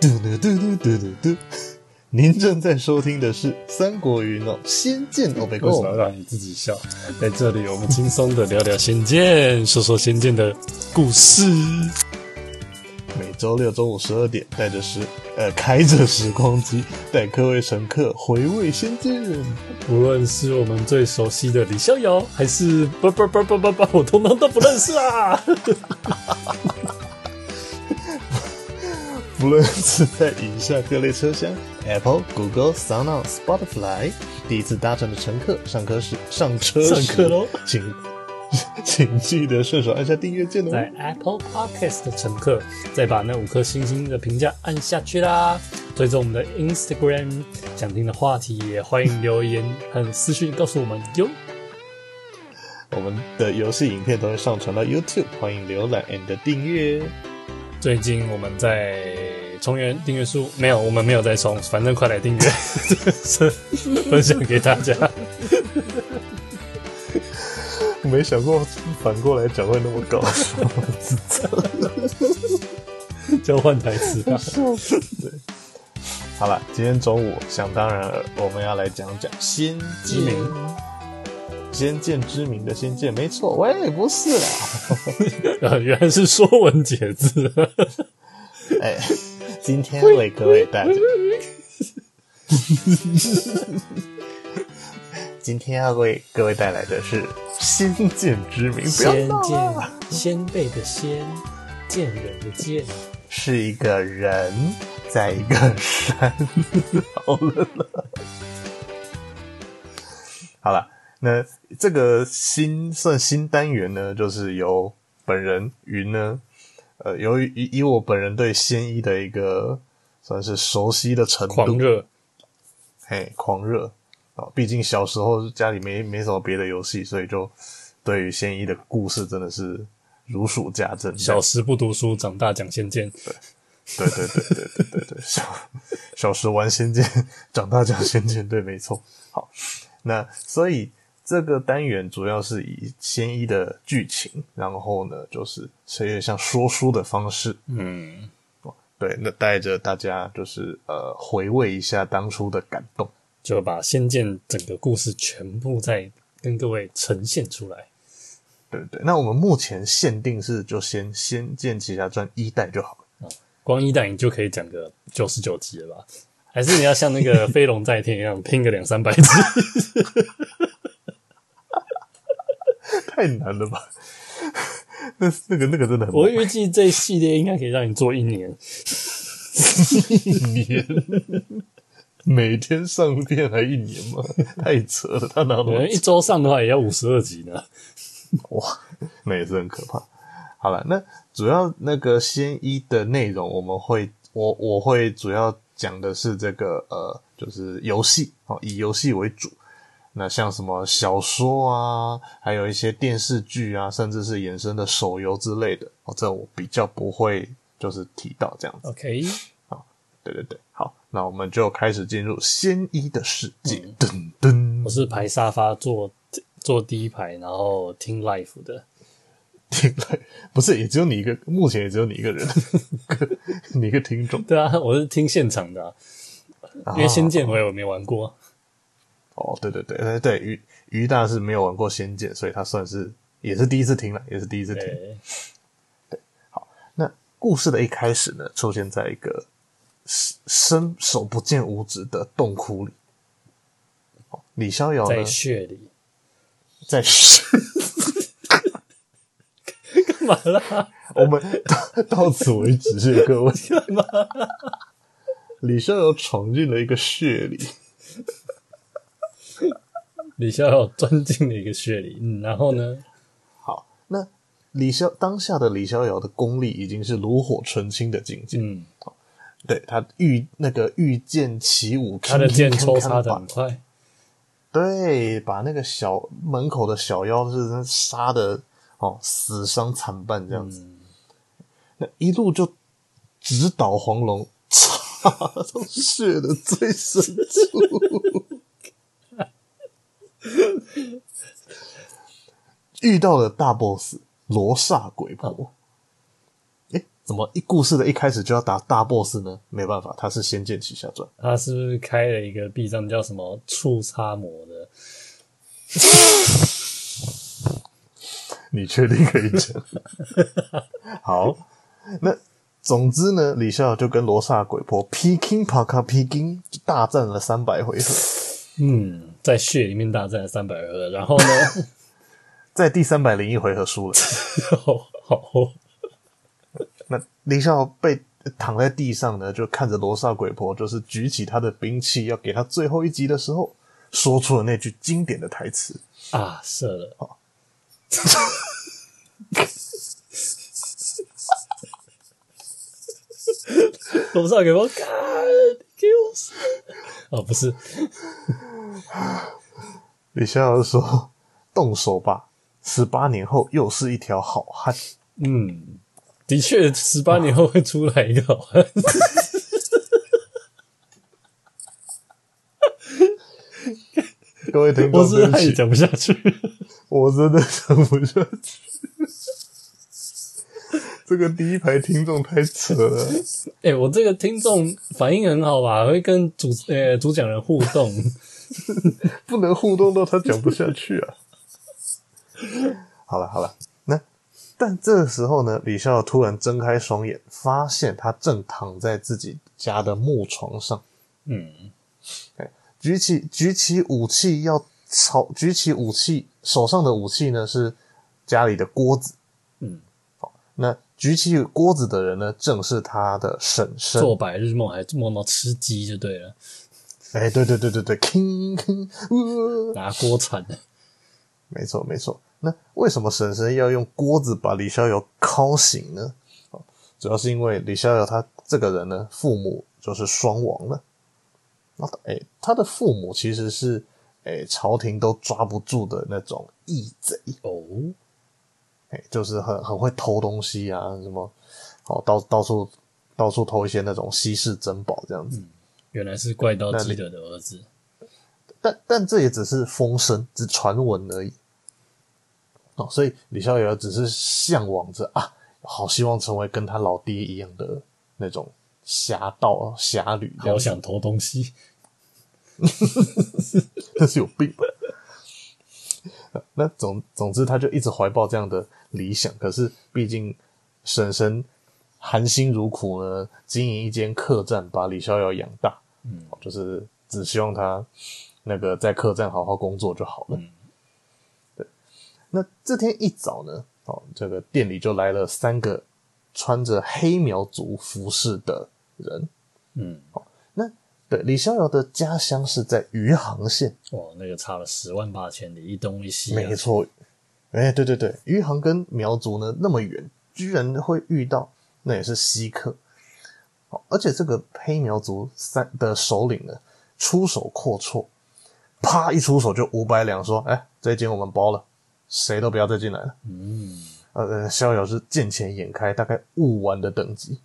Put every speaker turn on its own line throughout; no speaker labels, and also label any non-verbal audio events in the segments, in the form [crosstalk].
嘟嘟嘟嘟嘟嘟嘟，您正在收听的是《三国云哦仙剑欧北共》。
为什么要让你自己笑？在这里，我们轻松的聊聊仙剑，说说仙剑的故事。
每周六中午十二点，带着时呃开着时光机，带各位乘客回味仙剑。
无论是我们最熟悉的李逍遥，还是不不不不不不，我通通都不认识啊！
不论是在以下各类车厢，Apple、Google、SoundOn、Spotify，第一次搭乘的乘客，上课时上车
上课喽，
请 [laughs] 请记得顺手按下订阅键哦。
在 Apple Podcast 的乘客，再把那五颗星星的评价按下去啦。追踪我们的 Instagram，想听的话题也欢迎留言和私讯告诉我们哟。
我们的游戏影片都会上传到 YouTube，欢迎浏览 and 订阅。
最近我们在重圆订阅数没有，我们没有在冲，反正快来订阅，[laughs] 分享给大家。
没想过反过来讲会那么搞笑，[laughs]
交换台词吧。[laughs]
对，好了，今天中午想当然了，我们要来讲讲仙之名。仙剑之名的仙剑，没错，喂，不是啦，[laughs]
原来是说文解字。[laughs]
哎，今天为各位带来，[laughs] 今天要为各位带来的是仙剑之名。
仙剑，仙贝的仙，剑人的剑，
是一个人在一个山。好了啦，好了。那这个新算新单元呢，就是由本人云呢，呃，由于以以我本人对仙一的一个算是熟悉的程度，
狂热，
嘿，狂热啊！毕竟小时候家里没没什么别的游戏，所以就对于仙一的故事真的是如数家珍。
小时不读书，长大讲仙剑。
对，对对对对对对对，小小时玩仙剑，长大讲仙剑，对，没错。好，那所以。这个单元主要是以仙一的剧情，然后呢，就是有点像说书的方式，
嗯，
对，那带着大家就是呃回味一下当初的感动，
就把仙剑整个故事全部再跟各位呈现出来。
对对，那我们目前限定是就先《仙剑奇侠传》一代就好了，
哦，光一代你就可以讲个九十九集了吧？还是你要像那个 [laughs] 飞龙在天一样拼个两三百集？[laughs]
太难了吧？[laughs] 那那个那个真的很……
我预计这系列应该可以让你做一年，
一年每天上片还一年吗？[laughs] 太扯了！他哪能
一周上的话也要五十二集呢？[laughs]
哇，那也是很可怕。好了，那主要那个仙一的内容，我们会我我会主要讲的是这个呃，就是游戏哦，以游戏为主。那像什么小说啊，还有一些电视剧啊，甚至是衍生的手游之类的哦，这我比较不会就是提到这样子。
OK，
好，对对对，好，那我们就开始进入仙一的世界。噔噔，
我是排沙发坐坐第一排，然后听 l i f e 的，[laughs]
听 live 不是也只有你一个，目前也只有你一个人，[laughs] 你一个听众。
对啊，我是听现场的，啊，因为仙剑我也没玩过。
哦，对对对对对，于于大是没有玩过《仙剑》，所以他算是也是第一次听了，也是第一次听。对，好，那故事的一开始呢，出现在一个伸手不见五指的洞窟里。李逍遥
在血里，
在血，
干嘛啦？
我们到到此为止，谢谢各位。[laughs] 干嘛？李逍遥闯进了一个血里。
李逍遥钻进了一个穴里，嗯，然后呢？[laughs]
好，那李逍当下的李逍遥的功力已经是炉火纯青的境界，
嗯，
对他御那个御剑起舞，
他的剑抽插的很快，
对，把那个小门口的小妖是杀的哦死伤惨败这样子，嗯，那一路就直捣黄龙，插到穴的最深处。[laughs] 遇到了大 boss 罗刹鬼婆，诶、哦欸，怎么一故事的一开始就要打大 boss 呢？没办法，他是《仙剑奇侠传》，
他是不是开了一个币上叫什么触叉魔的？[laughs]
你确定可以讲？[laughs] 好，那总之呢，李逍遥就跟罗刹鬼婆劈金啪卡劈金大战了三百回合。
嗯，在血里面大战了三百回合，然后呢，[laughs]
在第三百零一回合输了。[laughs]
好，好，
那李逍遥被躺在地上呢，就看着罗刹鬼婆，就是举起他的兵器要给他最后一击的时候，说出了那句经典的台词。
啊，射了。哦 [laughs] 罗刹鬼婆，干，给我死！哦，不是，[laughs]
李逍遥说：“动手吧，十八年后又是一条好汉。”
嗯，的确，十八年后会出来一个好汉。[laughs]
各位听众，
我是不是也讲不下去？
我真的讲不下去。这个第一排听众太扯了。[laughs]
哎、欸，我这个听众反应很好吧？会跟主呃、欸、主讲人互动，[laughs]
不能互动到他讲不下去啊。好了好了，那但这个时候呢，李逍遥突然睁开双眼，发现他正躺在自己家的木床上。嗯，哎举起举起武器要朝举起武器，手上的武器呢是家里的锅子。那。举起锅子的人呢，正是他的婶婶。
做白日梦还梦到吃鸡就对了。
哎、欸，对对对对对，吭吭，
拿锅铲。
没错没错。那为什么婶婶要用锅子把李逍遥敲醒呢？主要是因为李逍遥他这个人呢，父母就是双亡了。那哎、欸，他的父母其实是哎、欸，朝廷都抓不住的那种义贼哦。哎，就是很很会偷东西啊，什么，哦，到到处到处偷一些那种稀世珍宝这样子。嗯，
原来是怪盗基德的儿子，
但但这也只是风声，只传闻而已。哦，所以李逍遥只是向往着啊，好希望成为跟他老爹一样的那种侠盗侠侣，
好想偷东西，[laughs]
那是有病吧？[laughs] 那总总之，他就一直怀抱这样的理想。可是，毕竟婶婶含辛茹苦呢，经营一间客栈，把李逍遥养大。嗯，就是只希望他那个在客栈好好工作就好了。嗯，对。那这天一早呢，哦，这个店里就来了三个穿着黑苗族服饰的人。对，李逍遥的家乡是在余杭县。
哇，那个差了十万八千里，一东一西啊。
没错，哎、欸，对对对，余杭跟苗族呢那么远，居然会遇到，那也是稀客。而且这个黑苗族三的首领呢，出手阔绰，啪一出手就五百两，说：“哎、欸，这间我们包了，谁都不要再进来了。”嗯，呃，逍遥是见钱眼开，大概五万的等级。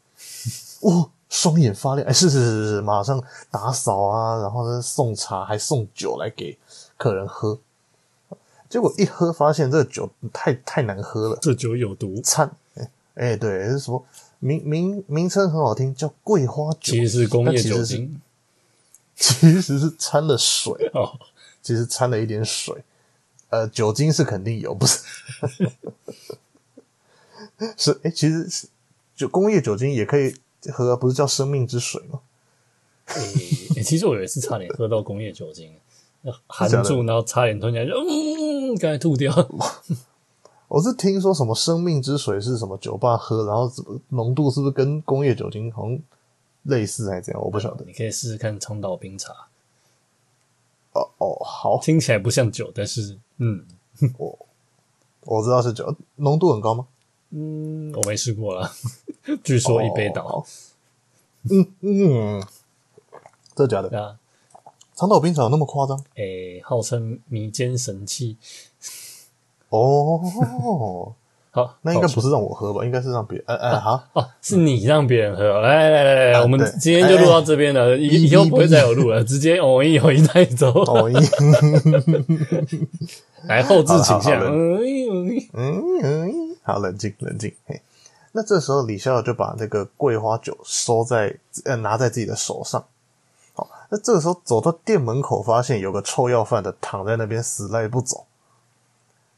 哦。双眼发亮，哎，是是是是，马上打扫啊，然后呢送茶，还送酒来给客人喝。结果一喝，发现这个酒太太难喝了，
这酒有毒。
掺，哎哎，对，是什么名名名称很好听，叫桂花酒，
其实是工业酒精，[laughs]
其实是掺了水哦，其实掺了一点水，呃，酒精是肯定有，不是？[laughs] 是哎，其实是就工业酒精也可以。喝不是叫生命之水
吗？其实我有一次差点喝到工业酒精，含住，然后差点吞下去，嗯，刚才吐掉。[laughs]
我是听说什么生命之水是什么酒吧喝，然后浓度是不是跟工业酒精好像类似还是怎样？我不晓得。
你可以试试看长岛冰茶。
哦哦，好，
听起来不像酒，但是嗯，
我我知道是酒，浓度很高吗？
嗯，我没试过啦。[laughs] 据说一杯倒。
哦、嗯嗯，真的假的？
对啊，
长岛冰茶有那么夸张？
诶、欸，号称民间神器。
哦，好，那应该不是让我喝吧？应该是让别人。哎哎，好
哦，是你让别人喝。来来来来，啊、我们今天就录到这边了，以、欸、以后不会再有录了，直接偶一偶一带走。偶一，来后置请下。嗯嗯嗯，
好，冷静冷静。嘿。那这时候李逍遥就把那个桂花酒收在呃拿在自己的手上。好，那这个时候走到店门口，发现有个臭要饭的躺在那边死赖不走。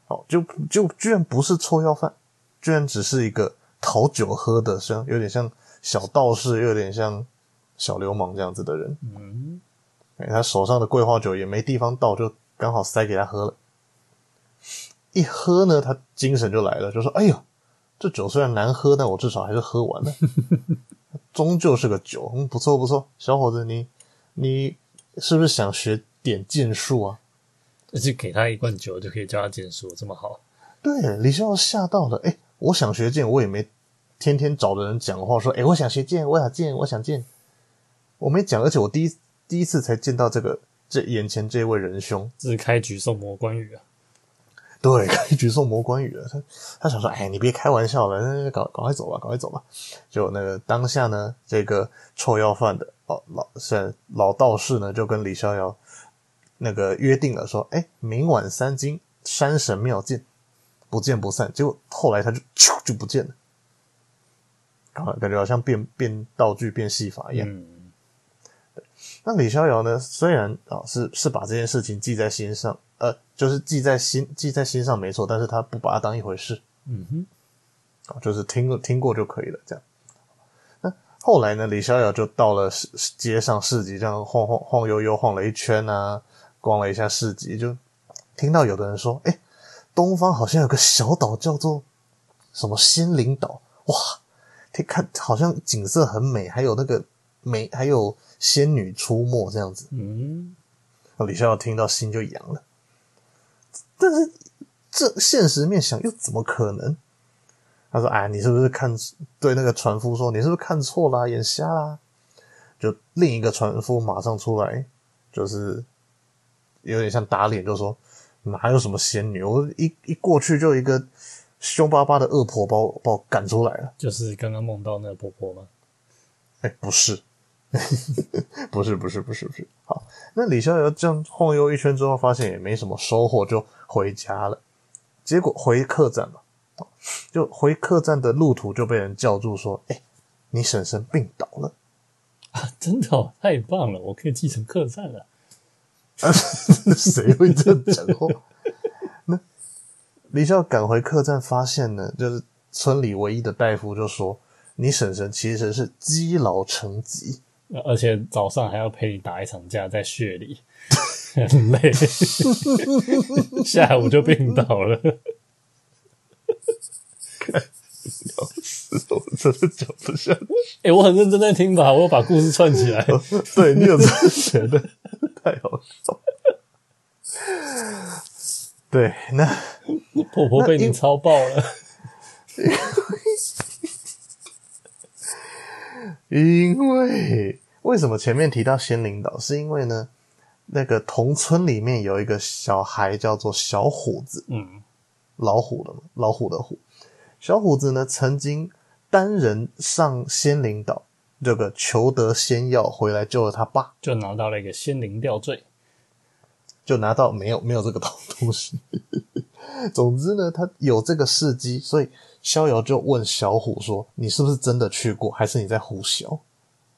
好，就就居然不是臭要饭，居然只是一个讨酒喝的，像有点像小道士，又有点像小流氓这样子的人。嗯，哎，他手上的桂花酒也没地方倒，就刚好塞给他喝了。一喝呢，他精神就来了，就说：“哎呦，这酒虽然难喝，但我至少还是喝完了，[laughs] 终究是个酒，嗯，不错不错，小伙子，你你是不是想学点剑术啊？[laughs]
而且给他一罐酒就可以教他剑术，这么好？”
对，李逍遥吓到了，哎，我想学剑，我也没天天找的人讲话说，哎，我想学剑，我想剑，我想剑，我没讲，而且我第一第一次才见到这个这眼前这位仁兄，
这是开局送魔关羽啊。
对，[laughs] 开局送魔关羽了。他他想说：“哎，你别开玩笑了，那赶赶快走吧，赶快走吧。”就那个当下呢，这个臭要饭的哦老是老道士呢，就跟李逍遥那个约定了，说：“哎，明晚三更，山神庙见，不见不散。”结果后来他就咻就不见了，感觉好像变变道具、变戏法一样。那李逍遥呢，虽然啊、哦、是是把这件事情记在心上。呃，就是记在心，记在心上没错，但是他不把它当一回事。嗯哼，啊，就是听了听过就可以了，这样。那后来呢，李逍遥就到了市街上市集，这样晃晃晃悠悠晃了一圈啊，逛了一下市集，就听到有的人说：“哎，东方好像有个小岛叫做什么仙灵岛，哇，可以看好像景色很美，还有那个美，还有仙女出没这样子。”嗯，那李逍遥听到心就痒了。但是这现实面想又怎么可能？他说：“哎，你是不是看对那个船夫说，你是不是看错啦，眼瞎啦？”就另一个船夫马上出来，就是有点像打脸，就说：“哪有什么仙女？我一一过去就一个凶巴巴的恶婆把我把我赶出来了。”
就是刚刚梦到那个婆婆吗？
哎，不是。[laughs] 不是不是不是不是，好，那李逍遥这样晃悠一圈之后，发现也没什么收获，就回家了。结果回客栈嘛，就回客栈的路途就被人叫住说：“哎，你婶婶病倒了
啊！”真的哦，太棒了，我可以继承客栈了。
啊，[laughs] 谁会这样讲话？那李逍遥赶回客栈，发现呢，就是村里唯一的大夫就说：“你婶婶其实是积劳成疾。”
而且早上还要陪你打一场架，在雪里 [laughs] 很累，[laughs] 下午就病倒了。
看，我真的讲不下去。
哎、欸，我很认真在听吧，我要把故事串起来。[laughs]
对，你有这么觉得？太好笑。对，那
婆婆被你操爆了。
因为为什么前面提到仙灵岛？是因为呢，那个同村里面有一个小孩叫做小虎子，嗯，老虎的老虎的虎，小虎子呢曾经单人上仙灵岛，这个求得仙药回来救了他爸，
就拿到了一个仙灵吊坠，
就拿到没有没有这个东西。[laughs] 总之呢，他有这个事迹，所以。逍遥就问小虎说：“你是不是真的去过，还是你在胡淆？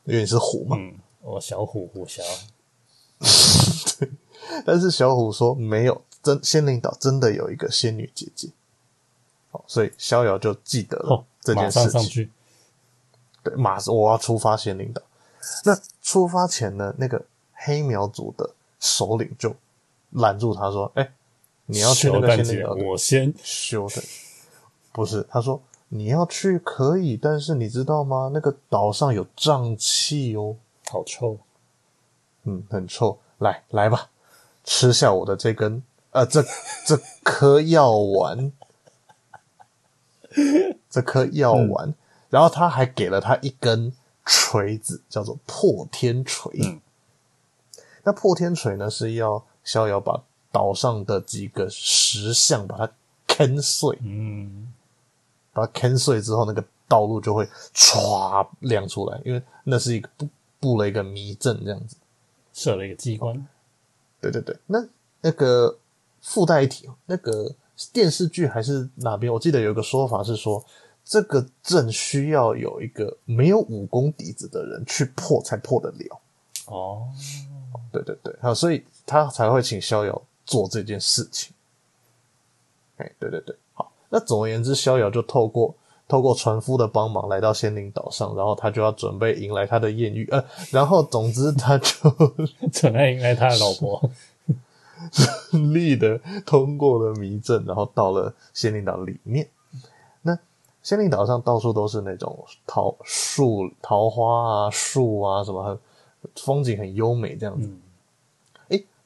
因为你是虎嘛。”“
嗯，我小虎胡淆。”
对，但是小虎说没有，真仙灵岛真的有一个仙女姐姐。好，所以逍遥就记得了这件事情。
马上上去。
对，马上我要出发仙灵岛。那出发前呢，那个黑苗族的首领就拦住他说：“哎、欸，你要去那个仙灵岛，
我先
修的。” [laughs] 不是，他说你要去可以，但是你知道吗？那个岛上有瘴气哦，
好臭。
嗯，很臭。来来吧，吃下我的这根呃，这 [laughs] 这颗药丸，[laughs] 这颗药丸。嗯、然后他还给了他一根锤子，叫做破天锤。嗯、那破天锤呢，是要逍遥把岛上的几个石像把它坑碎。嗯。把它砍碎之后，那个道路就会唰亮出来，因为那是一个布布了一个迷阵，这样子
设了一个机关。
对对对，那那个附带一提，那个电视剧还是哪边？我记得有一个说法是说，这个阵需要有一个没有武功底子的人去破才破得了。
哦，
对对对，好，所以他才会请逍遥做这件事情。哎，对对对，好，那总而言之，逍遥就透过透过船夫的帮忙来到仙灵岛上，然后他就要准备迎来他的艳遇，呃，然后总之他就 [laughs]
准备迎来他的老婆，
顺利的通过了迷阵，然后到了仙灵岛里面。那仙灵岛上到处都是那种桃树、桃花啊、树啊什么，很风景很优美这样子。嗯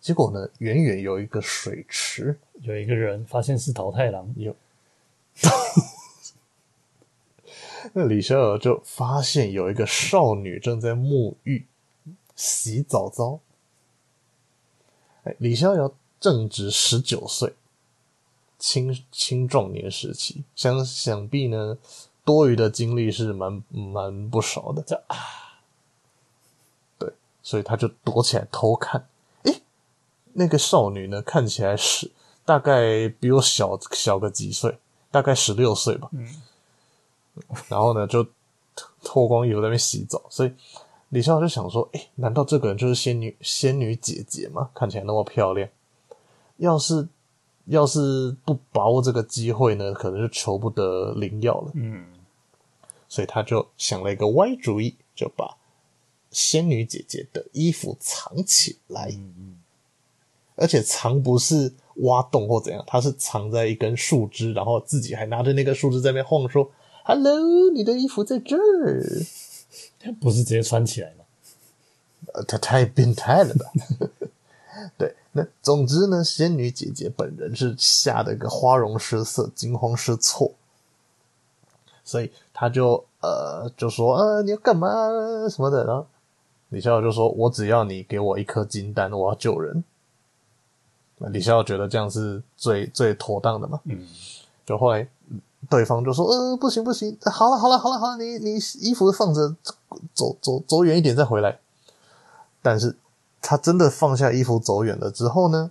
结果呢，远远有一个水池，
有一个人发现是桃太郎，
有。[laughs] 那李逍遥就发现有一个少女正在沐浴、洗澡澡。哎，李逍遥正值十九岁，青青壮年时期，想想必呢，多余的精力是蛮蛮不少的。这啊，对，所以他就躲起来偷看。那个少女呢，看起来是大概比我小小个几岁，大概十六岁吧。嗯，然后呢，就脱光衣服在那边洗澡。所以李逍遥就想说：“诶，难道这个人就是仙女仙女姐姐吗？看起来那么漂亮。要是要是不把握这个机会呢，可能就求不得灵药了。”嗯，所以他就想了一个歪主意，就把仙女姐姐的衣服藏起来。嗯而且藏不是挖洞或怎样，他是藏在一根树枝，然后自己还拿着那个树枝在那边晃，说：“Hello，你的衣服在这儿。”
不是直接穿起来吗？
呃，他太变态了吧？[laughs] 对，那总之呢，仙女姐姐本人是吓得个花容失色、惊慌失措，所以他就呃就说：“呃，你要干嘛什么的？”然后李逍遥就说：“我只要你给我一颗金丹，我要救人。”李逍遥觉得这样是最最妥当的嘛？嗯，就后来对方就说：“呃，不行不行，好了好了好了好了，你你衣服放着，走走走远一点再回来。”但是他真的放下衣服走远了之后呢，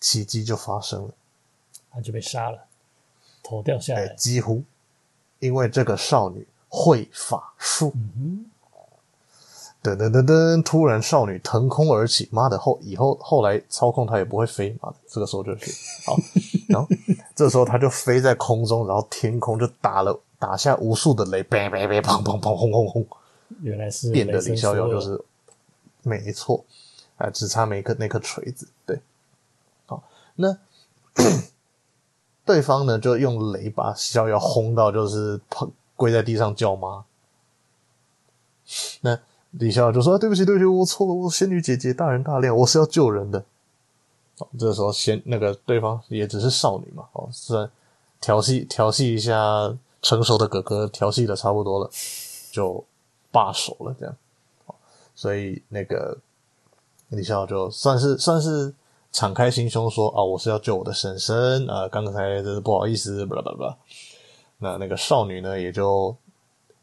奇迹就发生了，
他就被杀了，头掉下来，
几乎因为这个少女会法术。嗯哼噔噔噔噔！突然，少女腾空而起，妈的后以后后来操控她也不会飞，妈的，这个时候就是 [laughs] 好，然后这时候她就飞在空中，然后天空就打了打下无数的雷，砰砰砰砰砰砰轰轰轰，
原来是
变的林逍遥就是没错，啊，只差没颗那颗锤子，对，好，那对方呢就用雷把逍遥轰到就是砰跪在地上叫妈，那。李逍遥就说：“对不起，对不起，我错了，我仙女姐姐大人大量，我是要救人的。”哦，这时候仙那个对方也只是少女嘛，哦，虽然调戏调戏一下成熟的哥哥，调戏的差不多了，就罢手了，这样。所以那个李逍遥就算是算是敞开心胸说：“啊，我是要救我的婶婶啊，刚才真是不好意思，巴拉巴拉。”那那个少女呢，也就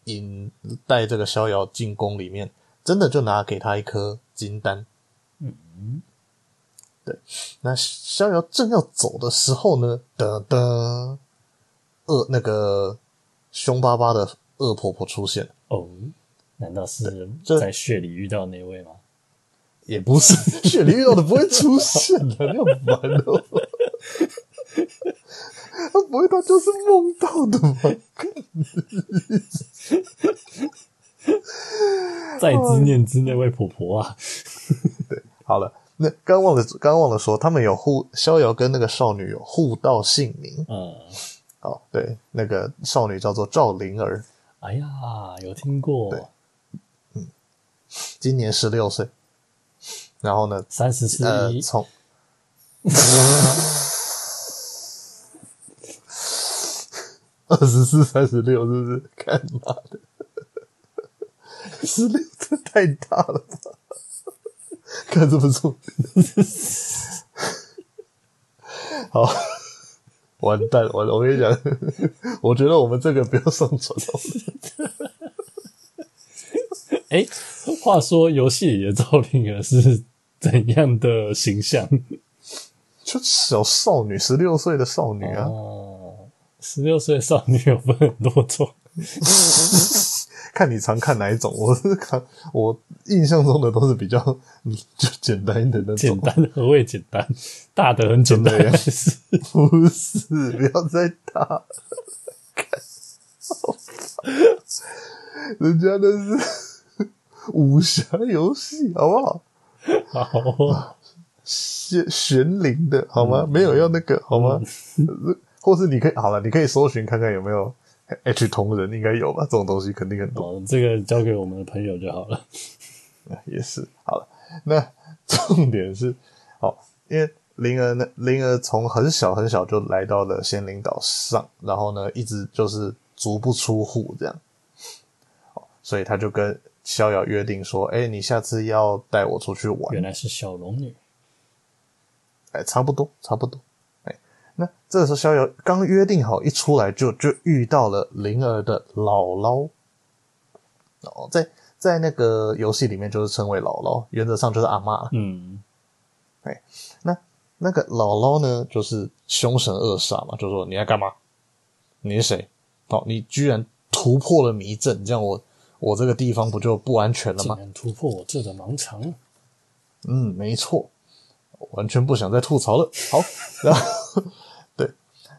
引带这个逍遥进宫里面。真的就拿给他一颗金丹，嗯，对。那逍遥正要走的时候呢，噔噔，恶那个凶巴巴的恶婆婆出现
哦，难道是在血里遇到那位吗？
也不是，血里遇到的不会出现的，你好烦哦。[laughs] 他不会，他就是梦到的吗？
在之念之那位婆婆啊，
对，好了，那刚忘了，刚忘了说，他们有互逍遥跟那个少女有互道姓名，嗯，好，对，那个少女叫做赵灵儿，
哎呀，有听过，
对，嗯，今年十六岁，然后呢，
三十四一，
从 [laughs] 二十四三十六，是不是？干嘛的？十六这太大了吧？看这么重，[laughs] 好，完蛋！我我跟你讲，[laughs] 我觉得我们这个不要上传了。[laughs]
哎，话说游戏里的赵灵儿是怎样的形象？
就小少女，十六岁的少女啊。
哦，十六岁少女有分很多种，
看你常看哪一种。我是看我印象中的都是比较就简单的那种。
简单何谓简单？大的很简单，
呀是？[laughs] 不是，不要再大。人家那是武侠游戏，好不好？
好，
玄玄灵的好吗？没有要那个好吗？[laughs] 或是你可以好了，你可以搜寻看看有没有 [laughs] H 同人，应该有吧？这种东西肯定很多。
这个交给我们的朋友就好了。[laughs]
也是好了，那重点是，哦，因为灵儿呢，灵儿从很小很小就来到了仙灵岛上，然后呢，一直就是足不出户这样。所以他就跟逍遥约定说：“哎，你下次要带我出去玩。”
原来是小龙女。
哎，差不多，差不多。哎，那这个时候逍遥刚约定好，一出来就就遇到了灵儿的姥姥。哦，在在那个游戏里面就是称为姥姥，原则上就是阿妈。
嗯。
哎，那那个姥姥呢，就是凶神恶煞嘛，就说你要干嘛？你是谁？哦，你居然突破了迷阵，这样我。我这个地方不就不安全了吗？
竟然突破我这个盲肠。
嗯，没错，完全不想再吐槽了。好，然后对，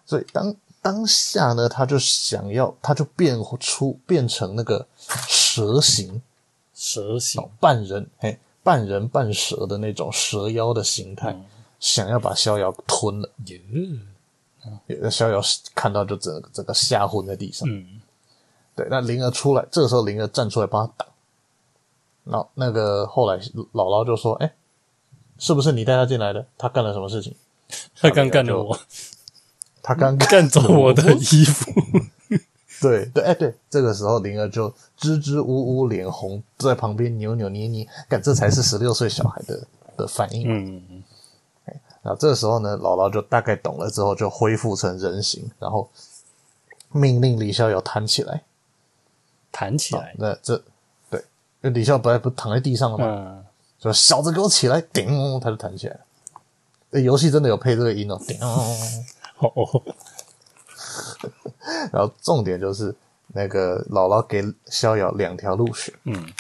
所以当当下呢，他就想要，他就变出变成那个蛇形，
蛇形
半人，嘿，半人半蛇的那种蛇妖的形态，嗯、想要把逍遥吞了。耶、嗯，逍遥看到就整个整个吓昏在地上。嗯。对，那灵儿出来，这个时候灵儿站出来帮他挡。那那个后来姥姥就说：“哎，是不是你带他进来的？他干了什么事情？
他刚干了我，
他刚 [laughs]
干走 [laughs] 我的衣服。[laughs]
对对，哎对，这个时候灵儿就支支吾吾，脸红，在旁边扭扭捏捏，干这才是十六岁小孩的的反应。嗯嗯。哎，那这个时候呢，姥姥就大概懂了之后，就恢复成人形，然后命令李逍遥弹起来。
弹起来，
那这对，因为李逍遥本来不躺在地上了吗？嗯，说小子给我起来，顶，他就弹起来了。这游戏真的有配这个音哦，顶。[laughs] 哦，然后重点就是那个姥姥给逍遥两条路选，嗯，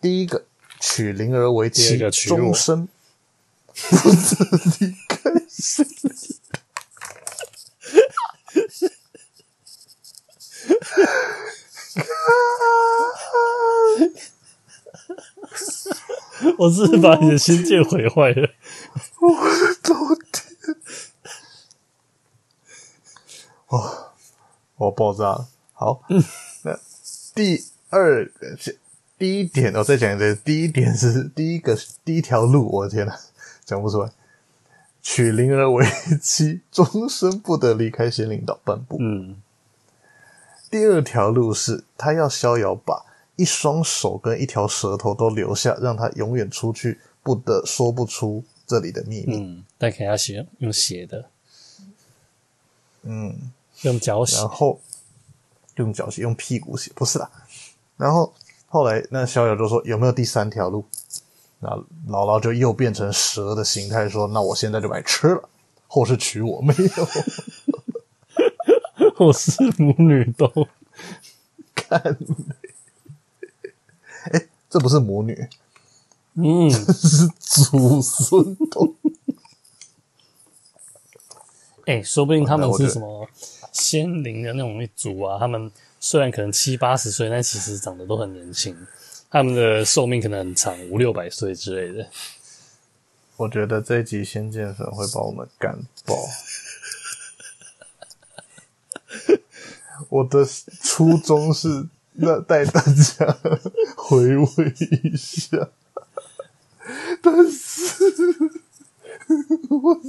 第一个娶灵儿为妻，终身不得离开仙灵。[laughs]
我是把你的心剑毁坏了？[laughs]
我的老天！哇，我爆炸了！好，那第二个，第一点，我再讲一遍。第一点是第一个第一条路，我的天呐，讲不出来。娶灵儿为妻，终身不得离开仙灵岛半步。嗯。第二条路是，他要逍遥把一双手跟一条舌头都留下，让他永远出去不得说不出这里的秘密。
嗯，但给他写用写的，
嗯，
用脚写，
然后用脚写，用屁股写，不是啦。然后后来那逍遥就说：“有没有第三条路？”那姥姥就又变成蛇的形态说：“那我现在就把你吃了，或是娶我。”没有。[laughs]
我是母女都 [laughs]
看，哎、欸，这不是魔女，
嗯，
这 [laughs] 是祖孙都。
哎、欸，说不定他们是什么仙灵的那种一族啊？他们虽然可能七八十岁，但其实长得都很年轻。他们的寿命可能很长，五六百岁之类的。
我觉得这一集仙剑粉会把我们干爆。[laughs] 我的初衷是那带大家回味一下，但是我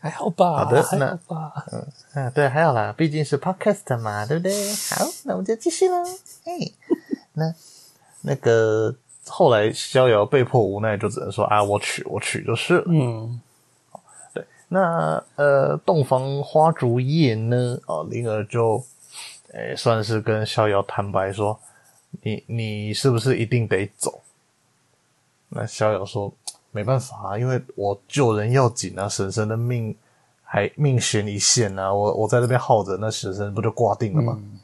还好吧，
好的，
还好吧，
嗯嗯，对，还好啦，毕竟是 podcast 嘛，对不对？好，那我们就继续喽。哎，那那个后来逍遥被迫无奈，就只能说啊，我娶我娶就是了，嗯。那呃，洞房花烛夜呢？哦，灵儿就，诶、欸，算是跟逍遥坦白说，你你是不是一定得走？那逍遥说，没办法啊，因为我救人要紧啊，婶婶的命还命悬一线啊！我我在这边耗着，那婶婶不就挂定了吗？嗯、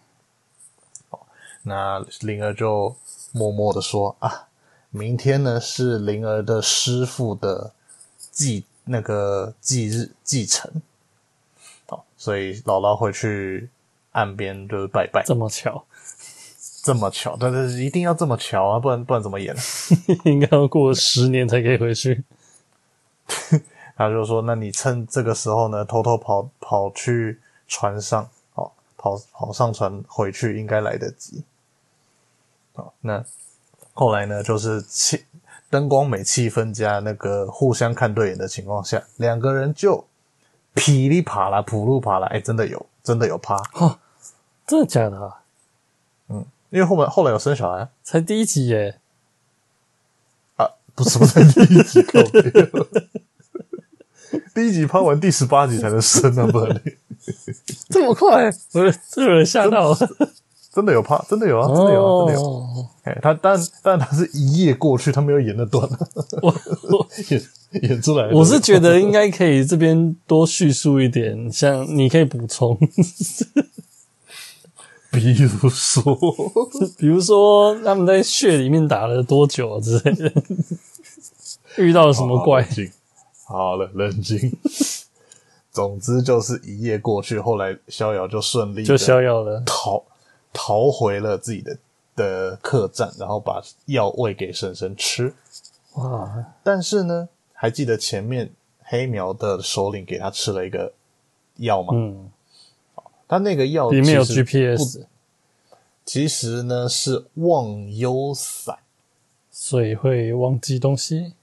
那灵儿就默默的说啊，明天呢是灵儿的师傅的祭那个忌日祭辰，好，所以姥姥会去岸边就是拜拜。
这么巧。
这么巧，但是一定要这么巧啊，不然不然怎么演？[laughs]
应该要过十年才可以回去。[laughs]
他就说：“那你趁这个时候呢，偷偷跑跑去船上，好跑跑上船回去，应该来得及。”好，那后来呢，就是气灯光美、气氛加，那个互相看对眼的情况下，两个人就噼里啪啦、噗噜啪啦，哎，真的有，真的有啪，
哈，真的假的？啊？
嗯。因为后面后来有生小孩，
才第一集耶，
啊，不是不是第一集，[laughs] 第一集拍完第十八集才能生啊，不然。[laughs]
这么快，不是，这有人吓到了，
真的有怕，真的有啊，真的有啊，真的有。哎，他但但他是一夜过去，他没有演那段，我我 [laughs] 演演出来。
我是觉得应该可以这边多叙述一点，像你可以补充。[laughs]
比如说，[laughs]
比如说他们在穴里面打了多久之类的，遇到了什么怪？
好了，冷静。总之就是一夜过去，后来逍遥就顺利
就逍遥了，
逃逃回了自己的的客栈，然后把药喂给婶婶吃。哇！但是呢，还记得前面黑苗的首领给他吃了一个药吗？嗯。他那个药
里面有 GPS，
其实呢是忘忧散，
所以会忘记东西。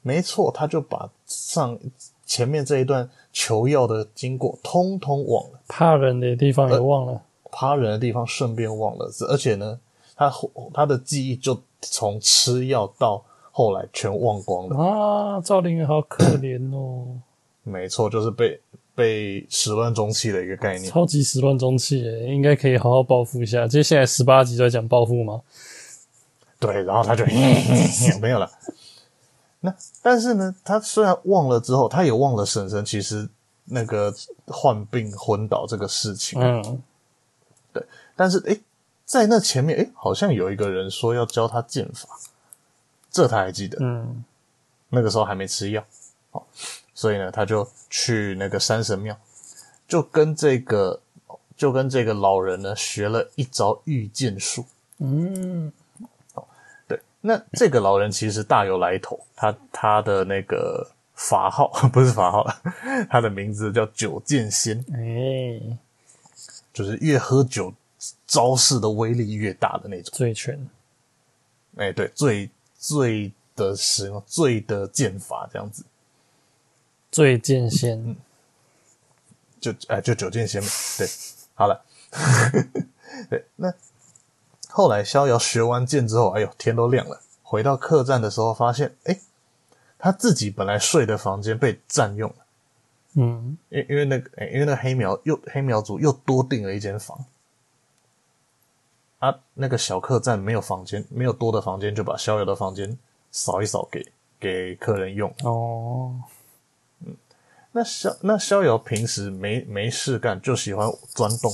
没错，他就把上前面这一段求药的经过通通忘了，
怕人的地方也忘了，
怕人的地方顺便忘了，而且呢，他他的记忆就从吃药到后来全忘光了
啊！赵灵儿好可怜哦。[coughs]
没错，就是被。被始乱终弃的一个概念，
超级始乱终弃诶，应该可以好好报复一下。接下来十八集都在讲报复吗？
对，然后他就 [laughs] 没有了。那但是呢，他虽然忘了之后，他也忘了婶婶其实那个患病昏倒这个事情。嗯，对。但是诶，在那前面诶，好像有一个人说要教他剑法，这他还记得。嗯，那个时候还没吃药。好。所以呢，他就去那个山神庙，就跟这个就跟这个老人呢学了一招御剑术。嗯，哦，对，那这个老人其实大有来头，他他的那个法号 [laughs] 不是法号，[laughs] 他的名字叫九剑仙。哎，就是越喝酒，招式的威力越大的那种。
醉拳。
哎，对，醉醉的使用醉的剑法这样子。
醉剑仙，嗯、
就哎、呃，就九剑仙嘛。对，好了，[laughs] 对，那后来逍遥学完剑之后，哎呦，天都亮了。回到客栈的时候，发现，哎，他自己本来睡的房间被占用了。嗯，因因为那个，哎，因为那个黑苗又黑苗族又多订了一间房，啊，那个小客栈没有房间，没有多的房间，就把逍遥的房间扫一扫给给客人用。哦。嗯那逍那逍遥平时没没事干，就喜欢钻洞、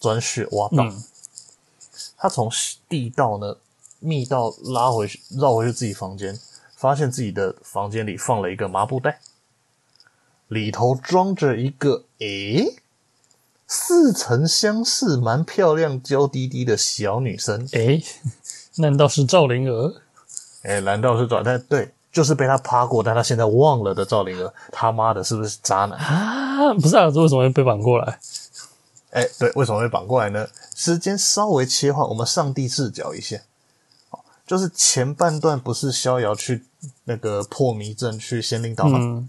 钻穴、挖洞。嗯、他从地道呢，密道拉回去，绕回去自己房间，发现自己的房间里放了一个麻布袋，里头装着一个诶，似曾相识、蛮漂亮、娇滴滴的小女生。
诶，难道是赵灵儿？
诶，难道是赵？但对。就是被他趴过，但他现在忘了的赵灵儿，他妈的，是不是渣男
啊？不是啊，这为什么会被绑过来？
哎、欸，对，为什么会绑过来呢？时间稍微切换，我们上帝视角一下。就是前半段不是逍遥去那个破迷阵去仙灵岛吗？嗯、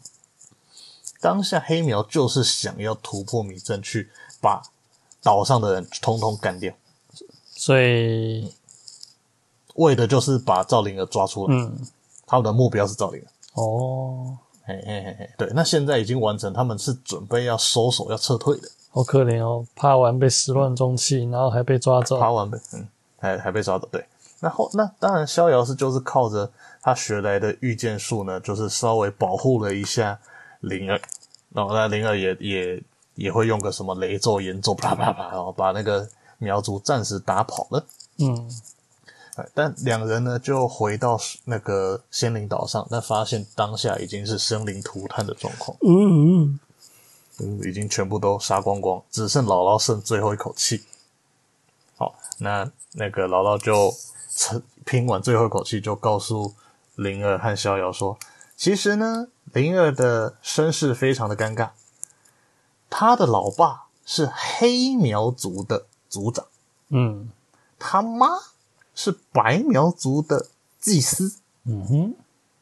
当下黑苗就是想要突破迷阵，去把岛上的人通通干掉，
所以
为的就是把赵灵儿抓出来。嗯。他们的目标是赵灵儿
哦，
嘿嘿嘿嘿，对，那现在已经完成，他们是准备要收手、要撤退的。
好可怜哦，趴完被始乱终弃，然后还被抓走。
趴完被，嗯，还还被抓走。对，然后那当然，逍遥是就是靠着他学来的御剑术呢，就是稍微保护了一下灵儿。然后那灵儿也也也会用个什么雷咒、炎咒，啪啪啪，然后把那个苗族暂时打跑了。
嗯，
但两人呢就回到那个仙灵岛上，但发现当下已经是生灵涂炭的状况。
嗯
嗯，已经全部都杀光光，只剩姥姥剩最后一口气。好，那那个姥姥就拼完最后一口气，就告诉灵儿和逍遥说：“其实呢，灵儿的身世非常的尴尬，他的老爸是黑苗族的族长，
嗯，
他妈是白苗族的祭司。
嗯哼，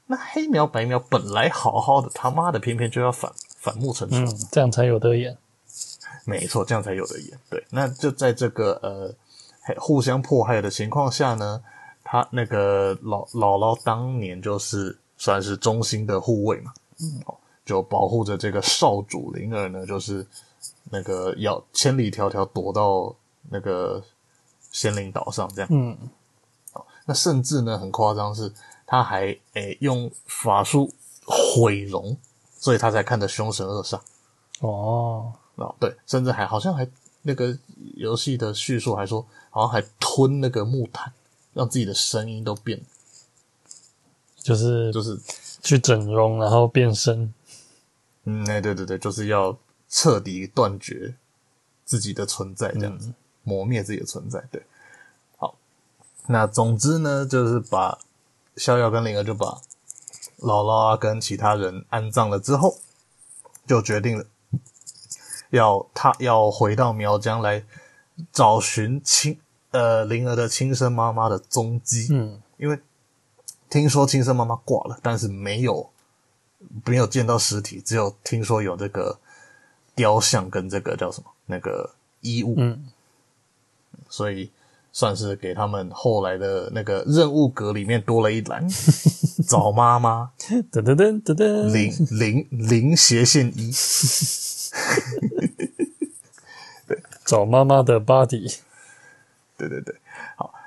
那黑苗白苗本来好好的，他妈的偏偏就要反。”反目成仇，
嗯，这样才有得演。
没错，这样才有得演。对，那就在这个呃互相迫害的情况下呢，他那个老姥姥当年就是算是中心的护卫嘛，嗯，就保护着这个少主灵儿呢，就是那个要千里迢迢躲到那个仙灵岛上这样。
嗯，
那甚至呢很夸张是，他还诶、欸、用法术毁容。所以他才看得凶神恶煞。
哦，
哦，对，甚至还好像还那个游戏的叙述还说，好像还吞那个木炭，让自己的声音都变，
就是
就是
去整容然后变身，
嗯，哎，对对对，就是要彻底断绝自己的存在，这样子、嗯、磨灭自己的存在。对，好，那总之呢，就是把逍遥跟灵儿就把。姥姥啊，跟其他人安葬了之后，就决定了要他要回到苗疆来找寻亲呃灵儿的亲生妈妈的踪迹。嗯，因为听说亲生妈妈挂了，但是没有没有见到尸体，只有听说有这个雕像跟这个叫什么那个衣物。嗯，所以。算是给他们后来的那个任务格里面多了一栏，[laughs] 找妈妈，
噔噔噔噔噔，
零零零斜线一，对，[laughs]
找妈妈的 body，
对对对，好，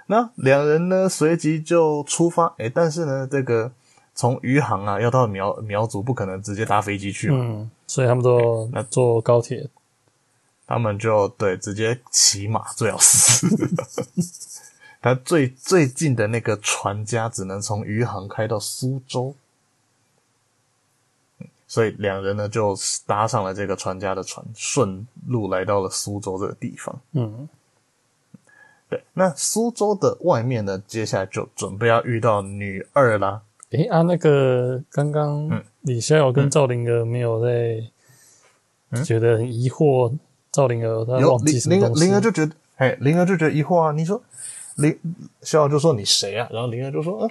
那两人呢随即就出发，诶，但是呢，这个从余杭啊要到苗苗族，不可能直接搭飞机去嘛，
嗯，所以他们都那坐高铁。
他们就对直接骑马最好是，[laughs] 他最最近的那个船家只能从余杭开到苏州，所以两人呢就搭上了这个船家的船，顺路来到了苏州这个地方。嗯，对，[laughs] 那苏州的外面呢，接下来就准备要遇到女二啦。
诶啊，那个刚刚李逍遥跟赵灵儿没有在，觉得很疑惑。赵灵儿，他忘记什么东西。
灵灵儿就觉得，嘿，灵儿就觉得疑惑啊。你说，灵逍遥就说你谁啊？然后灵儿就说，啊，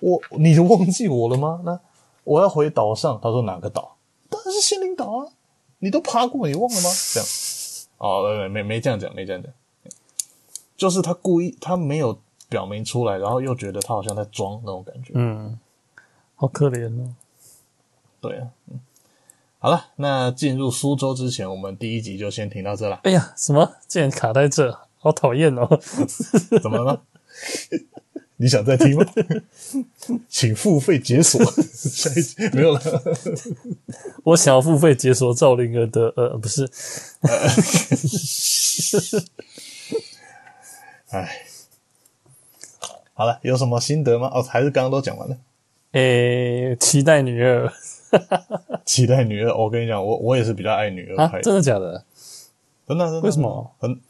我，你就忘记我了吗？那我要回岛上。他说哪个岛？当然是仙灵岛啊！你都爬过，你忘了吗？这样，哦，没没没这样讲，没这样讲，就是他故意，他没有表明出来，然后又觉得他好像在装那种感觉。
嗯，好可怜哦。
对啊，嗯。好了，那进入苏州之前，我们第一集就先停到这了。
哎呀，什么？竟然卡在这，好讨厌哦！[laughs]
怎么了？你想再听吗？[laughs] 请付费解锁 [laughs] 下一集。没有了。
我想要付费解锁赵灵儿的，呃，不是。
哎，好了，有什么心得吗？哦，还是刚刚都讲完了。
诶，期待女二。[laughs]
期待女二，我跟你讲，我我也是比较爱女二派。
真的假的？
真的真的。
为什么？
很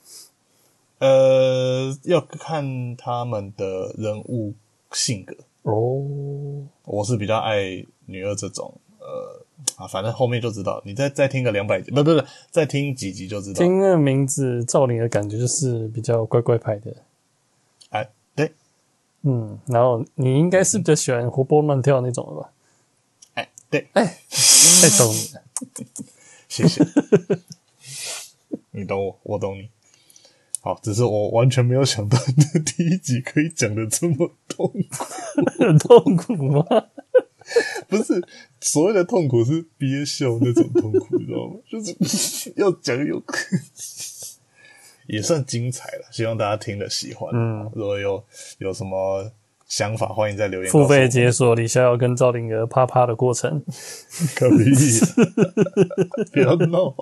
呃，要看他们的人物性格
哦。
我是比较爱女二这种，呃啊，反正后面就知道。你再再听个两百集，不不不，再听几集就知道。
听那个名字，赵灵的感觉就是比较乖乖派的。
哎，对，
嗯，然后你应该是比较喜欢活泼乱跳那种的吧？
对，
哎，太懂你了，[laughs]
谢谢。你懂我，我懂你。好，只是我完全没有想到，这第一集可以讲的这么痛苦，
很 [laughs] 痛苦吗？[laughs]
不是，所谓的痛苦是憋笑那种痛苦，你知道吗？[laughs] 就是 [laughs] 要讲有，[laughs] 也算精彩了。希望大家听了喜欢。嗯，如果有有什么想法，欢迎在留言。
付费解锁李逍遥跟赵灵儿啪啪的过程，
可以，不要闹。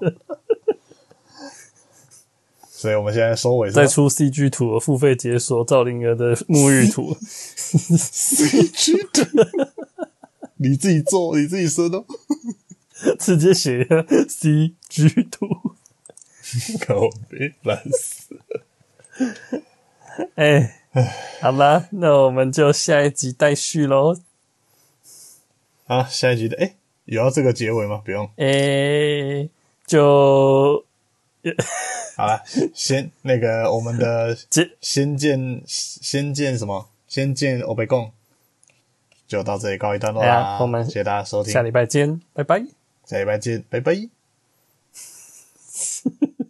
所以我们现在收尾，
再出 CG 图，付费解锁赵灵儿的沐浴图。
CG 图，你自己做，你自己生哦。[laughs]
直接写一个 CG 图，
靠北烂死了。
哎。好吧，那我们就下一集待续喽。
啊，下一集的哎，有要这个结尾吗？不用。
哎，就 [laughs]
好了，先那个我们的先见先见什么？先见欧北共，就到这里告一段落啦。我们谢谢大家收听，
下礼拜见，拜拜。
下礼拜见，拜拜。[laughs]